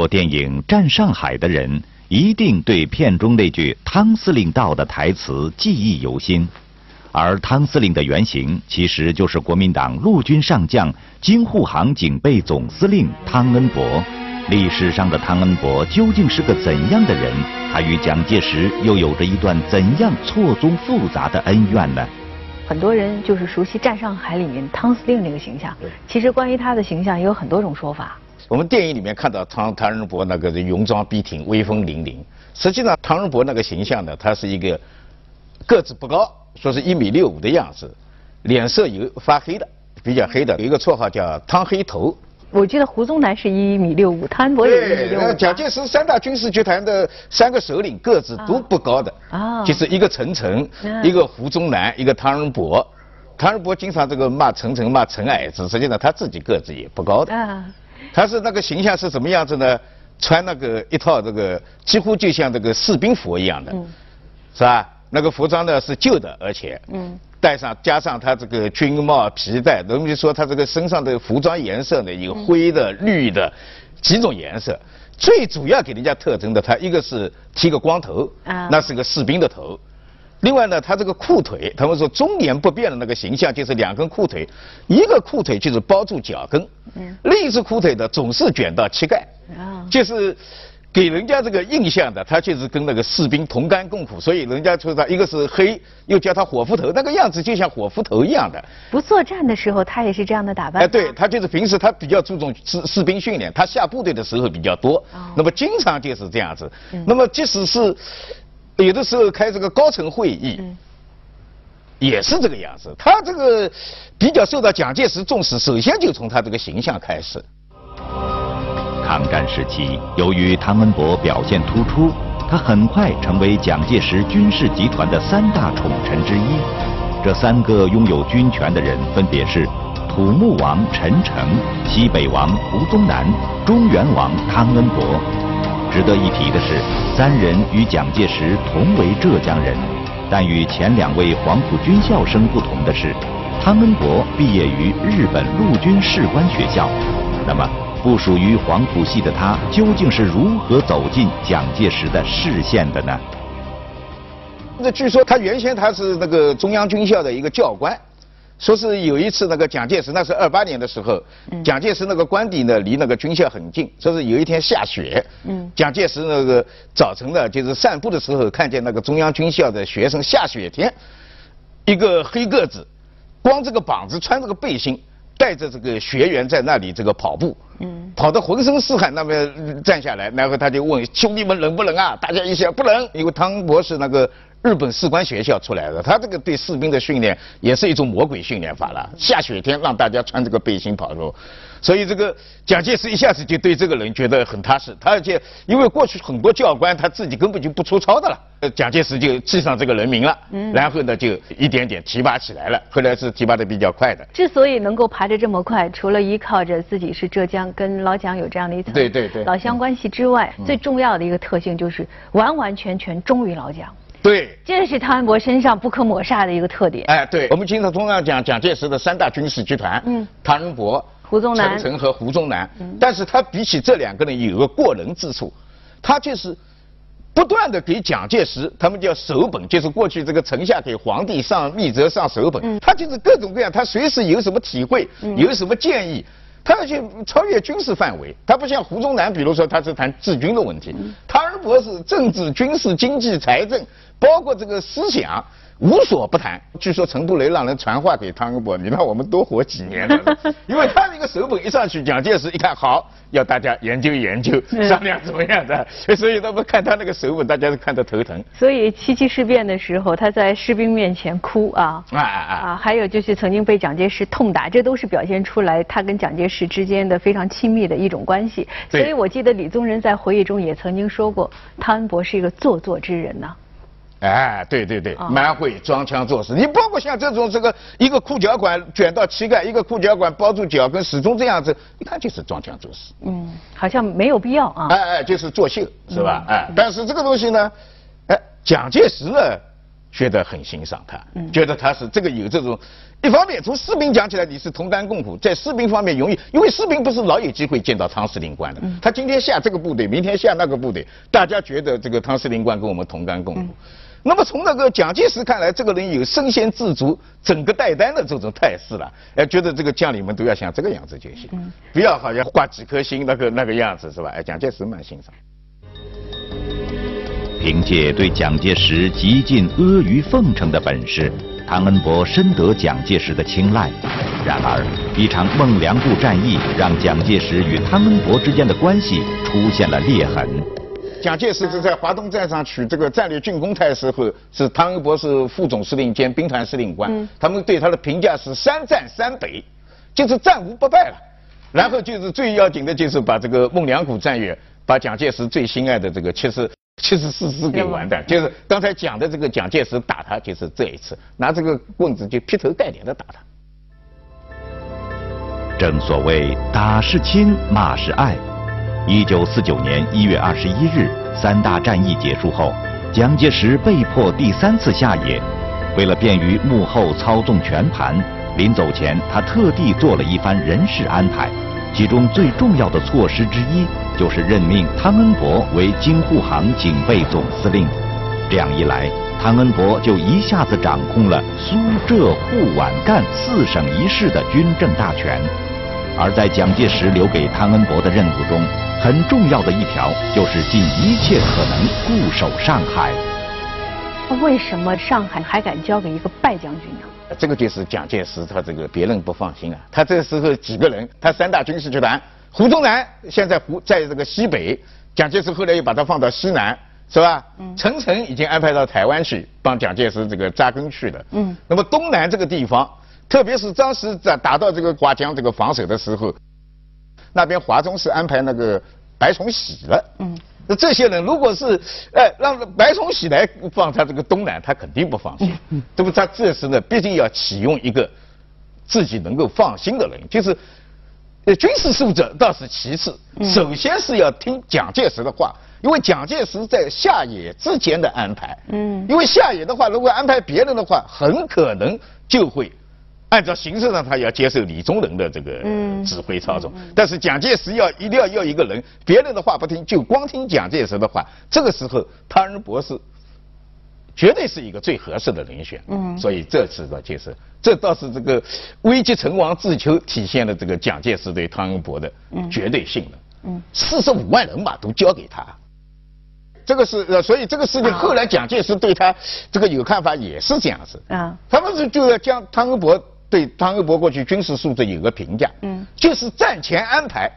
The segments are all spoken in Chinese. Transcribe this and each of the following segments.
过电影《战上海》的人，一定对片中那句“汤司令到”的台词记忆犹新。而汤司令的原型，其实就是国民党陆军上将、京沪杭警备总司令汤恩伯。历史上的汤恩伯究竟是个怎样的人？他与蒋介石又有着一段怎样错综复杂的恩怨呢？很多人就是熟悉《战上海》里面汤司令这个形象，其实关于他的形象也有很多种说法。我们电影里面看到汤汤仁伯那个戎装笔挺、威风凛凛，实际上汤仁伯那个形象呢，他是一个个子不高，说是一米六五的样子，脸色有发黑的，比较黑的，有一个绰号叫汤黑头。我记得胡宗南是一米六五，汤恩伯也一米对，六五。蒋介石三大军事集团的三个首领个子都不高的，啊就是一个陈诚，嗯一个胡宗南，一个汤仁伯。汤仁伯经常这个骂陈诚骂陈矮子，实际上他自己个子也不高的。啊，他是那个形象是什么样子呢？穿那个一套这个几乎就像这个士兵服一样的，嗯是吧？那个服装呢是旧的，而且嗯戴上加上他这个军帽皮带，等于说他这个身上的服装颜色呢有灰的、绿的几种颜色。最主要给人家特征的，他一个是剃个光头，啊那是个士兵的头。另外呢，他这个裤腿，他们说中年不变的那个形象就是两根裤腿，一个裤腿就是包住脚跟，嗯。另一只裤腿的总是卷到膝盖，啊。就是给人家这个印象的，他就是跟那个士兵同甘共苦，所以人家说他一个是黑，又叫他火夫头，那个样子就像火夫头一样的。不作战的时候他也是这样的打扮。哎，对，他就是平时他比较注重士士兵训练，他下部队的时候比较多，哦。那么经常就是这样子。嗯。那么即使是有的时候开这个高层会议，嗯也是这个样子。他这个比较受到蒋介石重视，首先就从他这个形象开始。抗战时期，由于汤恩伯表现突出，他很快成为蒋介石军事集团的三大宠臣之一。这三个拥有军权的人分别是土木王陈诚、西北王胡宗南、中原王汤恩伯。值得一提的是，三人与蒋介石同为浙江人，但与前两位黄埔军校生不同的是，汤恩伯毕业于日本陆军士官学校。那么，不属于黄埔系的他，究竟是如何走进蒋介石的视线的呢？那据说他原先他是那个中央军校的一个教官，说是有一次那个蒋介石那是二八年的时候，蒋介石那个官邸呢离那个军校很近，说是有一天下雪，嗯。蒋介石那个早晨呢就是散步的时候看见那个中央军校的学生下雪天，一个黑个子，光这个膀子穿这个背心，带着这个学员在那里这个跑步，嗯。跑得浑身是汗，那么呃站下来，然后他就问兄弟们冷不冷啊？大家一想不冷，因为汤博士那个日本士官学校出来的，他这个对士兵的训练也是一种魔鬼训练法了。下雪天让大家穿这个背心跑路，所以这个蒋介石一下子就对这个人觉得很踏实。他而且因为过去很多教官他自己根本就不出操的了，呃蒋介石就记上这个人名了，嗯然后呢就一点点提拔起来了，后来是提拔的比较快的。之所以能够爬得这么快，除了依靠着自己是浙江跟老蒋有这样的一层对对对老乡关系之外，最重要的一个特性就是完完全全忠于老蒋，对，这是汤恩伯身上不可抹杀的一个特点。哎，对，我们经常通常讲蒋介石的三大军事集团，嗯。汤恩伯、胡宗南。陈诚和胡宗南。嗯。但是他比起这两个人有个过人之处，他就是不断的给蒋介石，他们叫手本，就是过去这个臣下给皇帝上密折上手本，嗯。他就是各种各样，他随时有什么体会，有什么建议。他要去超越军事范围，他不像胡宗南，比如说他是谈治军的问题，汤恩伯是政治、军事、经济、财政，包括这个思想，无所不谈。据说陈布雷让人传话给汤恩伯，你让我们多活几年了，因为他那个手本一上去，蒋介石一看好，要大家研究研究，商量怎么样的，所以他们看他那个手本，大家都看得头疼。所以七七事变的时候，他在士兵面前哭啊。啊啊啊！啊，还有就是曾经被蒋介石痛打，这都是表现出来他跟蒋介石之间的非常亲密的一种关系。所以我记得李宗仁在回忆中也曾经说过，汤恩伯是一个做作之人呐、哎，对对对哦，蛮会装腔作势。你包括像这种这个一个裤脚管卷到膝盖，一个裤脚管包住脚跟，始终这样子，一看就是装腔作势。嗯，好像没有必要啊。哎哎，就是作秀，是嗯吧？哎，但是这个东西呢，哎，蒋介石呢觉得很欣赏他，嗯觉得他是这个有这种，一方面从士兵讲起来你是同甘共苦，在士兵方面容易，因为士兵不是老有机会见到汤司令官的，嗯他今天下这个部队，明天下那个部队，大家觉得这个汤司令官跟我们同甘共苦。嗯那么从那个蒋介石看来，这个人有身先士卒、整个带单的这种态势了，哎，觉得这个将领们都要像这个样子就行，嗯不要好像挂几颗星那个那个样子是吧？哎，蒋介石蛮欣赏。凭借对蒋介石极尽阿谀奉承的本事，汤恩伯深得蒋介石的青睐。然而，一场孟良崮战役让蒋介石与汤恩伯之间的关系出现了裂痕。蒋介石是在华东战场取这个战略进攻态时候，是汤恩伯是副总司令兼兵团司令官，他们对他的评价是三战三北，就是战无不败了。然后就是最要紧的就是把这个孟良崮战役，把蒋介石最心爱的这个七十七十四师给完蛋，就是刚才讲的这个蒋介石打他，就是这一次拿这个棍子就劈头盖脸的打他。正所谓打是亲，骂是爱。一九四九年一月二十一日，三大战役结束后，蒋介石被迫第三次下野。为了便于幕后操纵全盘，临走前他特地做了一番人事安排，其中最重要的措施之一就是任命汤恩伯为京沪杭警备总司令。这样一来，汤恩伯就一下子掌控了苏浙沪皖赣四省一市的军政大权。而在蒋介石留给汤恩伯的任务中，很重要的一条就是尽一切可能固守上海。为什么上海还敢交给一个败将军呢？这个就是蒋介石他这个别人不放心啊。他这时候几个人，他三大军事集团，胡宗南现在胡在这个西北，蒋介石后来又把他放到西南，是吧？嗯。陈诚已经安排到台湾去帮蒋介石这个扎根去了。嗯。那么东南这个地方，特别是当时在打到这个华江这个防守的时候，那边华中是安排那个白崇禧了。嗯。那这些人如果是哎让白崇禧来放他这个东南，他肯定不放心。嗯。对不？他这时呢，毕竟要启用一个自己能够放心的人，就是呃军事素质倒是其次，首先是要听蒋介石的话，因为蒋介石在下野之前的安排。嗯。因为下野的话，如果安排别人的话，很可能就会。按照形式上，他要接受李宗仁的这个指挥操纵，但是蒋介石要一定要要一个人，别人的话不听，就光听蒋介石的话。这个时候，汤恩伯是绝对是一个最合适的人选。嗯，所以这次的就是，这倒是这个危急存亡自求，体现了这个蒋介石对汤恩伯的绝对信任。嗯，四十五万人马都交给他。这个是呃，所以这个事情后来蒋介石对他这个有看法，也是这样子。啊，他们是就要将汤恩伯对汤恩伯过去军事素质有个评价，嗯，就是战前安排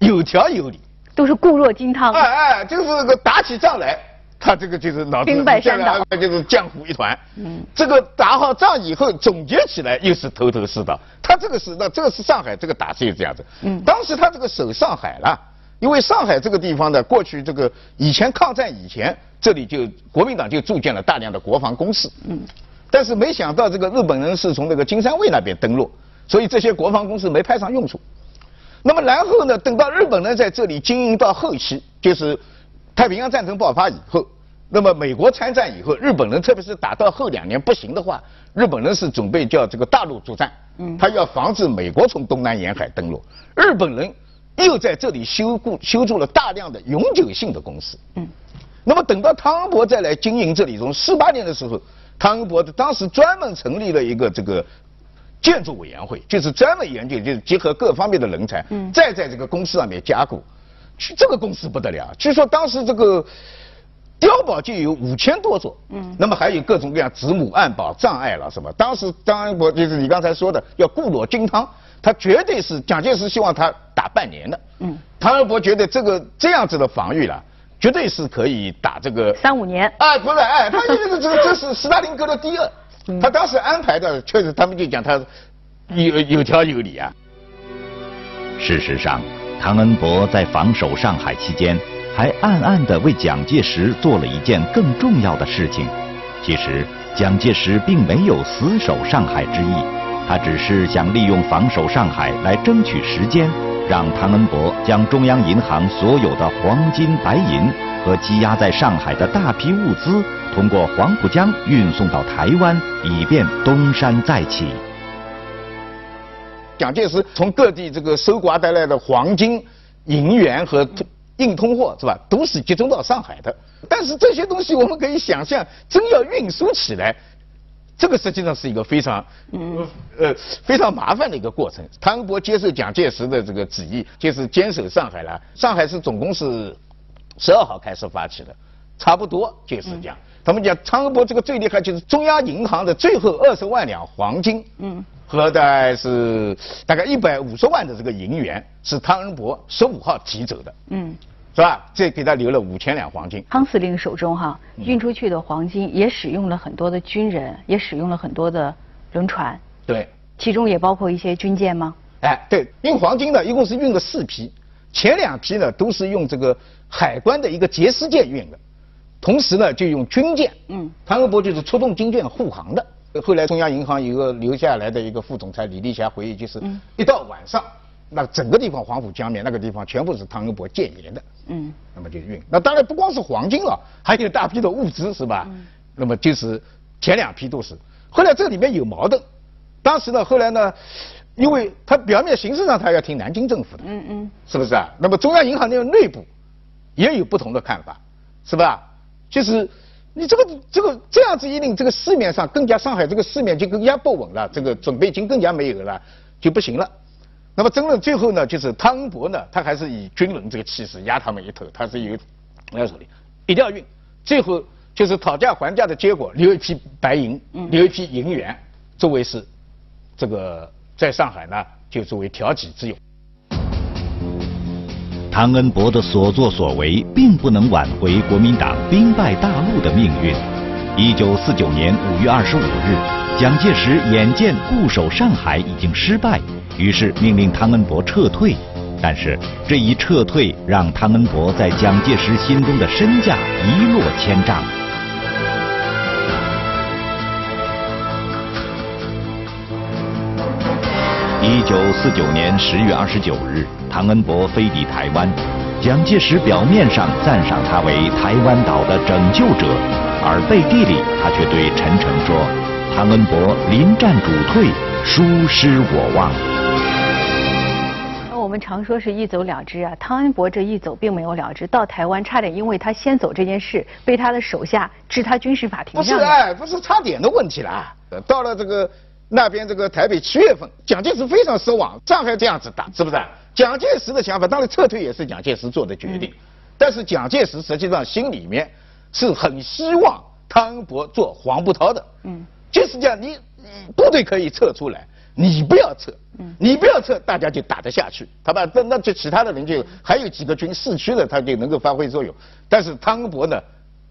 有条有理，都是固若金汤。哎哎，就是这个打起仗来，他这个就是脑子兵败山倒，就是浆糊一团。嗯，这个打好仗以后总结起来又是头头是道。他这个是那这个是上海这个打是这样子。嗯，当时他这个守上海了。因为上海这个地方呢，过去这个以前抗战以前，这里就国民党就筑建了大量的国防工事。嗯。但是没想到这个日本人是从那个金山卫那边登陆，所以这些国防工事没派上用处。那么然后呢，等到日本人在这里经营到后期，就是太平洋战争爆发以后，那么美国参战以后，日本人特别是打到后两年不行的话，日本人是准备叫这个大陆作战。嗯。他要防止美国从东南沿海登陆，日本人。又在这里修固修筑了大量的永久性的公司。嗯，那么等到汤恩伯再来经营这里，从四八年的时候，汤恩伯当时专门成立了一个这个建筑委员会，就是专门研究，就是结合各方面的人才，嗯，再在这个公司上面加固。去这个公司不得了，据说当时这个碉堡就有五千多座。嗯，那么还有各种各样子母暗堡、障碍了什么。当时汤恩伯就是你刚才说的，要固若金汤。他绝对是蒋介石希望他打半年的，嗯，汤恩伯觉得这个这样子的防御了，绝对是可以打这个三五年。哎，不是，哎，他这个这个这是斯大林格勒第二，他当时安排的确实，他们就讲他有有条有理啊。事实上，唐恩伯在防守上海期间，还暗暗地为蒋介石做了一件更重要的事情，其实，蒋介石并没有死守上海之意，他只是想利用防守上海来争取时间，让汤恩伯将中央银行所有的黄金、白银和积压在上海的大批物资，通过黄浦江运送到台湾，以便东山再起。蒋介石从各地这个搜刮带来的黄金、银元和硬通货是吧，都是集中到上海的。但是这些东西我们可以想象，真要运输起来，这个实际上是一个非常嗯呃非常麻烦的一个过程。汤恩伯接受蒋介石的这个旨意，就是坚守上海了。上海是总共是十二号开始发起的，差不多就是这样。他们讲汤恩伯这个最厉害，就是中央银行的最后二十万两黄金。嗯。和大概是大概一百五十万的这个银元是汤恩伯十五号提走的，嗯，是吧？这给他留了五千两黄金。汤司令手中哈运出去的黄金也使用了很多的军人，也使用了很多的轮船。对，其中也包括一些军舰吗？哎，对，运黄金呢，一共是运了四批，前两批呢都是用这个海关的一个碣石舰运的，同时呢就用军舰，嗯，汤恩伯就是出动军舰护航的。后来中央银行一个留下来的一个副总裁李立霞回忆，就是一到晚上，那整个地方黄浦江面那个地方全部是汤恩伯建言的，嗯，那么就运。那当然不光是黄金了，还有大批的物资是吧？嗯那么就是前两批都是。后来这里面有矛盾，当时呢，后来呢，因为他表面形式上他要听南京政府的，嗯嗯，是不是啊？那么中央银行那个内部也有不同的看法，是吧？就是。你这个这个这样子一令，这个市面上更加上海这个市面就更加不稳了，这个准备金更加没有了，就不行了。那么争论最后呢，就是汤恩伯呢，他还是以军人这个气势压他们一头，他是有在手里，一定要运。最后就是讨价还价的结果，留一批白银，留一批银元，作为是这个在上海呢，就作为调剂之用。汤恩伯的所作所为并不能挽回国民党兵败大陆的命运。一九四九年五月二十五日，蒋介石眼见固守上海已经失败，于是命令汤恩伯撤退。但是这一撤退让汤恩伯在蒋介石心中的身价一落千丈。一九四九年十月二十九日。汤恩伯飞抵台湾，蒋介石表面上赞赏他为台湾岛的拯救者，而背地里他却对陈诚说：“汤恩伯临战主退，殊失我望。”们常说是一走了之啊，汤恩伯这一走并没有了之，到台湾差点因为他先走这件事被他的手下置他军事法庭上。不是哎，不是差点的问题了，到了这个那边这个台北七月份，蒋介石非常失望，上海这样子打，是不是？蒋介石的想法，当然撤退也是蒋介石做的决定，但是蒋介石实际上心里面是很希望汤恩伯做黄埔涛的，嗯，就是讲你部队可以撤出来，你不要撤，嗯，你不要撤，大家就打得下去，他吧那那就其他的人就还有几个军市区的他就能够发挥作用，但是汤恩伯呢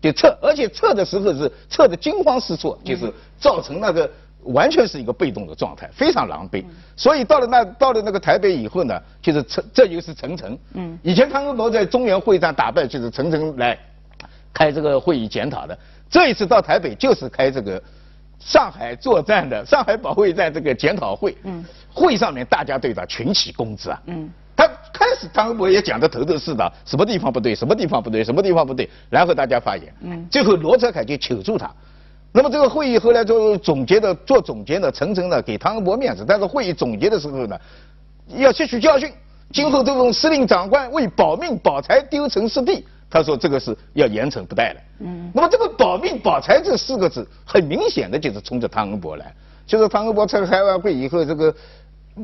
就撤，而且撤的时候是撤的惊慌失措，就是造成那个。完全是一个被动的状态，非常狼狈。所以到了那到了那个台北以后呢，就是陈这就是陈诚。嗯。以前汤恩伯在中原会战打败，就是陈诚来开这个会议检讨的。这一次到台北就是开这个上海作战的上海保卫战这个检讨会。嗯。会上面大家对他群起攻之啊。嗯。他开始汤恩伯也讲的头头是道，什么地方不对，什么地方不对，什么地方不对，然后大家发言。嗯。最后罗泽楷就求助他。那么这个会议后来就总结的做总结的，层层的给汤恩伯面子。但是会议总结的时候呢，要吸取教训，今后这种司令长官为保命保财丢城失地，他说这个是要严惩不贷的。嗯。那么这个保命保财这四个字，很明显的就是冲着汤恩伯来。就是汤恩伯开开完会以后，这个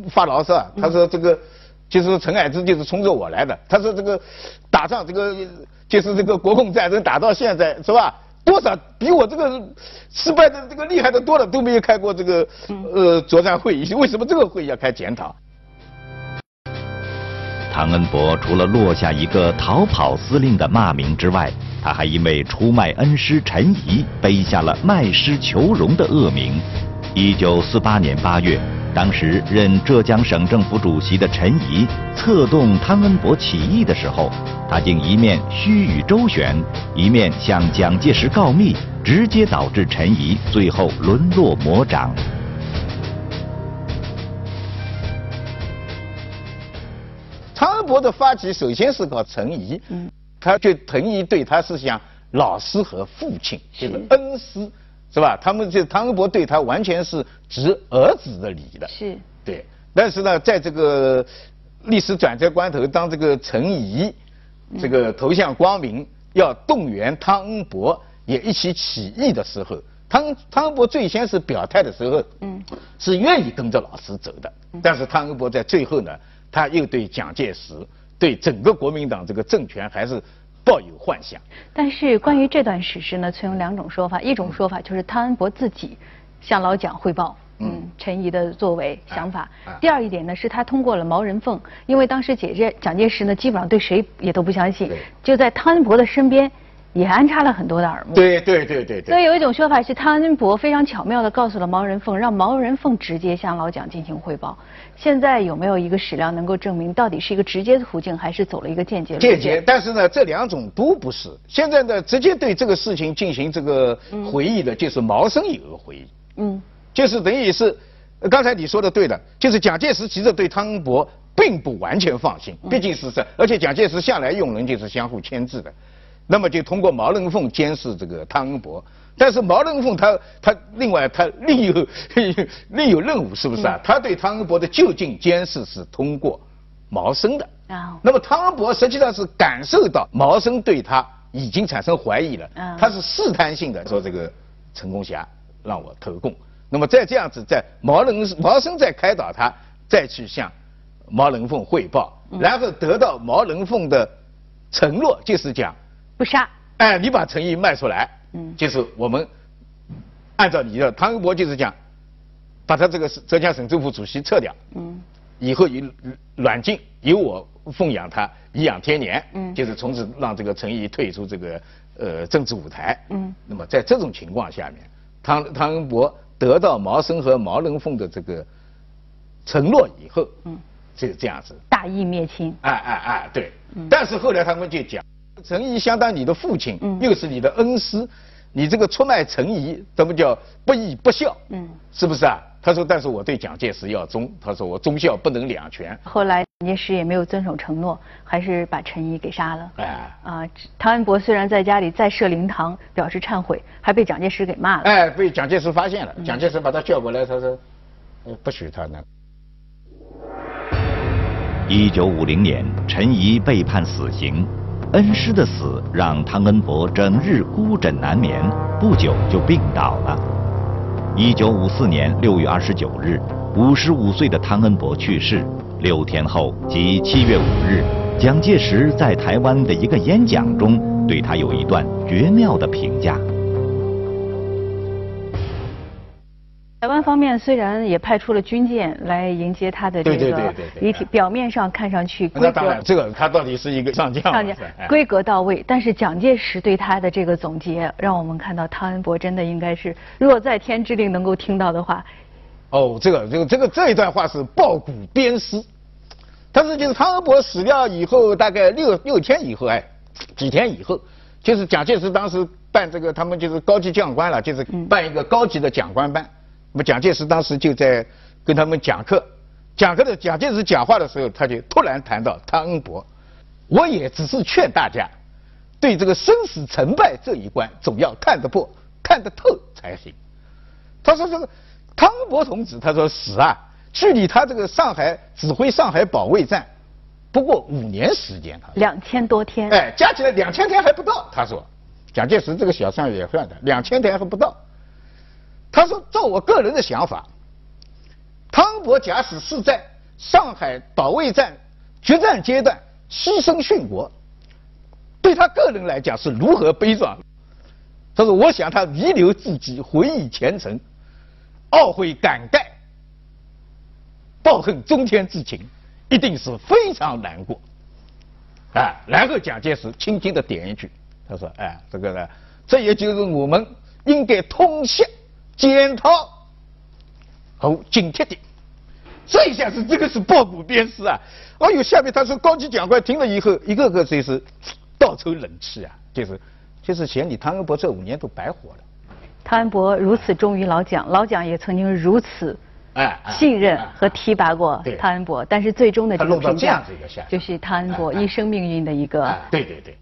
发牢骚，他说这个就是陈海之就是冲着我来的。他说这个打仗这个就是这个国共战争打到现在是吧？多少比我这个失败的这个厉害的多了，都没有开过这个呃作战会议，为什么这个会议要开检讨？汤恩伯除了落下一个逃跑司令的骂名之外，他还因为出卖恩师陈仪，背下了卖师求荣的恶名。一九四八年八月，当时任浙江省政府主席的陈仪策动汤恩伯起义的时候，他竟一面虚与周旋，一面向蒋介石告密，直接导致陈仪最后沦落魔掌。汤恩伯的发起首先是搞陈仪，嗯，他就陈仪对他是像老师和父亲，就是恩师。是吧？他们这汤恩伯对他完全是执儿子的礼的。是。对。但是呢，在这个历史转折关头，当这个陈仪这个投向光明，要动员汤恩伯也一起起义的时候，汤汤恩伯最先是表态的时候，嗯，是愿意跟着老师走的。但是汤恩伯在最后呢，他又对蒋介石、对整个国民党这个政权还是。抱有幻想，但是关于这段史实呢，存有两种说法。一种说法就是汤恩伯自己向老蒋汇报，嗯，陈仪的作为想法。第二一点呢，是他通过了毛人凤，因为当时姐姐蒋介石呢，基本上对谁也都不相信，就在汤恩伯的身边。也安插了很多的耳目。对对对对对。所以有一种说法是，汤恩伯非常巧妙地告诉了毛人凤，让毛人凤直接向老蒋进行汇报。现在有没有一个史料能够证明，到底是一个直接的途径，还是走了一个间接？间接。但是呢，这两种都不是。现在呢，直接对这个事情进行这个回忆的，就是毛生有个回忆。嗯。就是等于是，刚才你说的对的，就是蒋介石其实对汤恩伯并不完全放心，毕竟是这，而且蒋介石向来用人就是相互牵制的。那么就通过毛人凤监视这个汤恩伯，但是毛人凤他他另外他另有 另有任务是不是啊？他对汤恩伯的就近监视是通过毛生的。啊。那么汤恩伯实际上是感受到毛生对他已经产生怀疑了，他是试探性的说这个陈公侠让我投共。那么再这样子，在毛人毛生再开导他，再去向毛人凤汇报，然后得到毛人凤的承诺，就是讲。不杀，哎，你把陈毅卖出来，嗯，就是我们按照你的汤恩伯就是讲，把他这个浙江省政府主席撤掉，嗯，以后以软禁，由我奉养他颐养天年，嗯，就是从此让这个陈毅退出这个呃政治舞台，嗯，那么在这种情况下面，汤汤恩伯得到毛森和毛人凤的这个承诺以后，嗯，就是这样子，大义灭亲，哎哎哎，对，但是后来他们就讲。陈仪相当你的父亲，又是你的恩师，你这个出卖陈仪，怎么叫不义不孝？嗯，是不是啊？他说，但是我对蒋介石要忠，他说我忠孝不能两全。后来蒋介石也没有遵守承诺，还是把陈仪给杀了。哎，啊，汤恩伯虽然在家里再设灵堂表示忏悔，还被蒋介石给骂了。哎，被蒋介石发现了，蒋介石把他叫过来，他说，不许他呢。一九五零年，陈仪被判死刑。恩师的死让汤恩伯整日孤枕难眠，不久就病倒了。一九五四年六月二十九日，五十五岁的汤恩伯去世。六天后，即七月五日，蒋介石在台湾的一个演讲中，对他有一段绝妙的评价。台湾方面虽然也派出了军舰来迎接他的这个遗体，表面上看上去规格，这个他到底是一个上将，上将规格到位。但是蒋介石对他的这个总结，让我们看到汤恩伯真的应该是若在天之灵能够听到的话。哦，这个这个这个这一段话是抱骨鞭尸。但是就是汤恩伯死掉以后，大概六六天以后，哎，几天以后，就是蒋介石当时办这个，他们就是高级将官了，就是办一个高级的讲官班。那么蒋介石当时就在跟他们讲课，讲课的蒋介石讲话的时候，他就突然谈到汤恩伯，我也只是劝大家，对这个生死成败这一关，总要看得破、看得透才行。他说这个汤恩伯同志，他说死啊，距离他这个上海指挥上海保卫战，不过五年时间，他两千多天，哎，加起来两千天还不到。他说，蒋介石这个小算也算的，两千天还不到。他说：“照我个人的想法，汤伯假使是在上海保卫战决战阶段牺牲殉国，对他个人来讲是如何悲壮。他说：我想他弥留之际，回忆前程，懊悔感慨，报恨中天之情，一定是非常难过。啊，然后蒋介石轻轻的点一句，他说：哎，这个呢，这也就是我们应该通信。检讨和警惕的，这一下是这个是报股鞭尸啊！哎呦，下面他说高级讲官听了以后，一个个就是倒抽冷气啊，就是就是嫌你汤恩伯这五年都白活了。汤恩伯如此忠于老蒋，老蒋也曾经如此哎信任和提拔过汤恩伯，但是最终的这个评价就是汤恩伯一生命运的一个。对对对。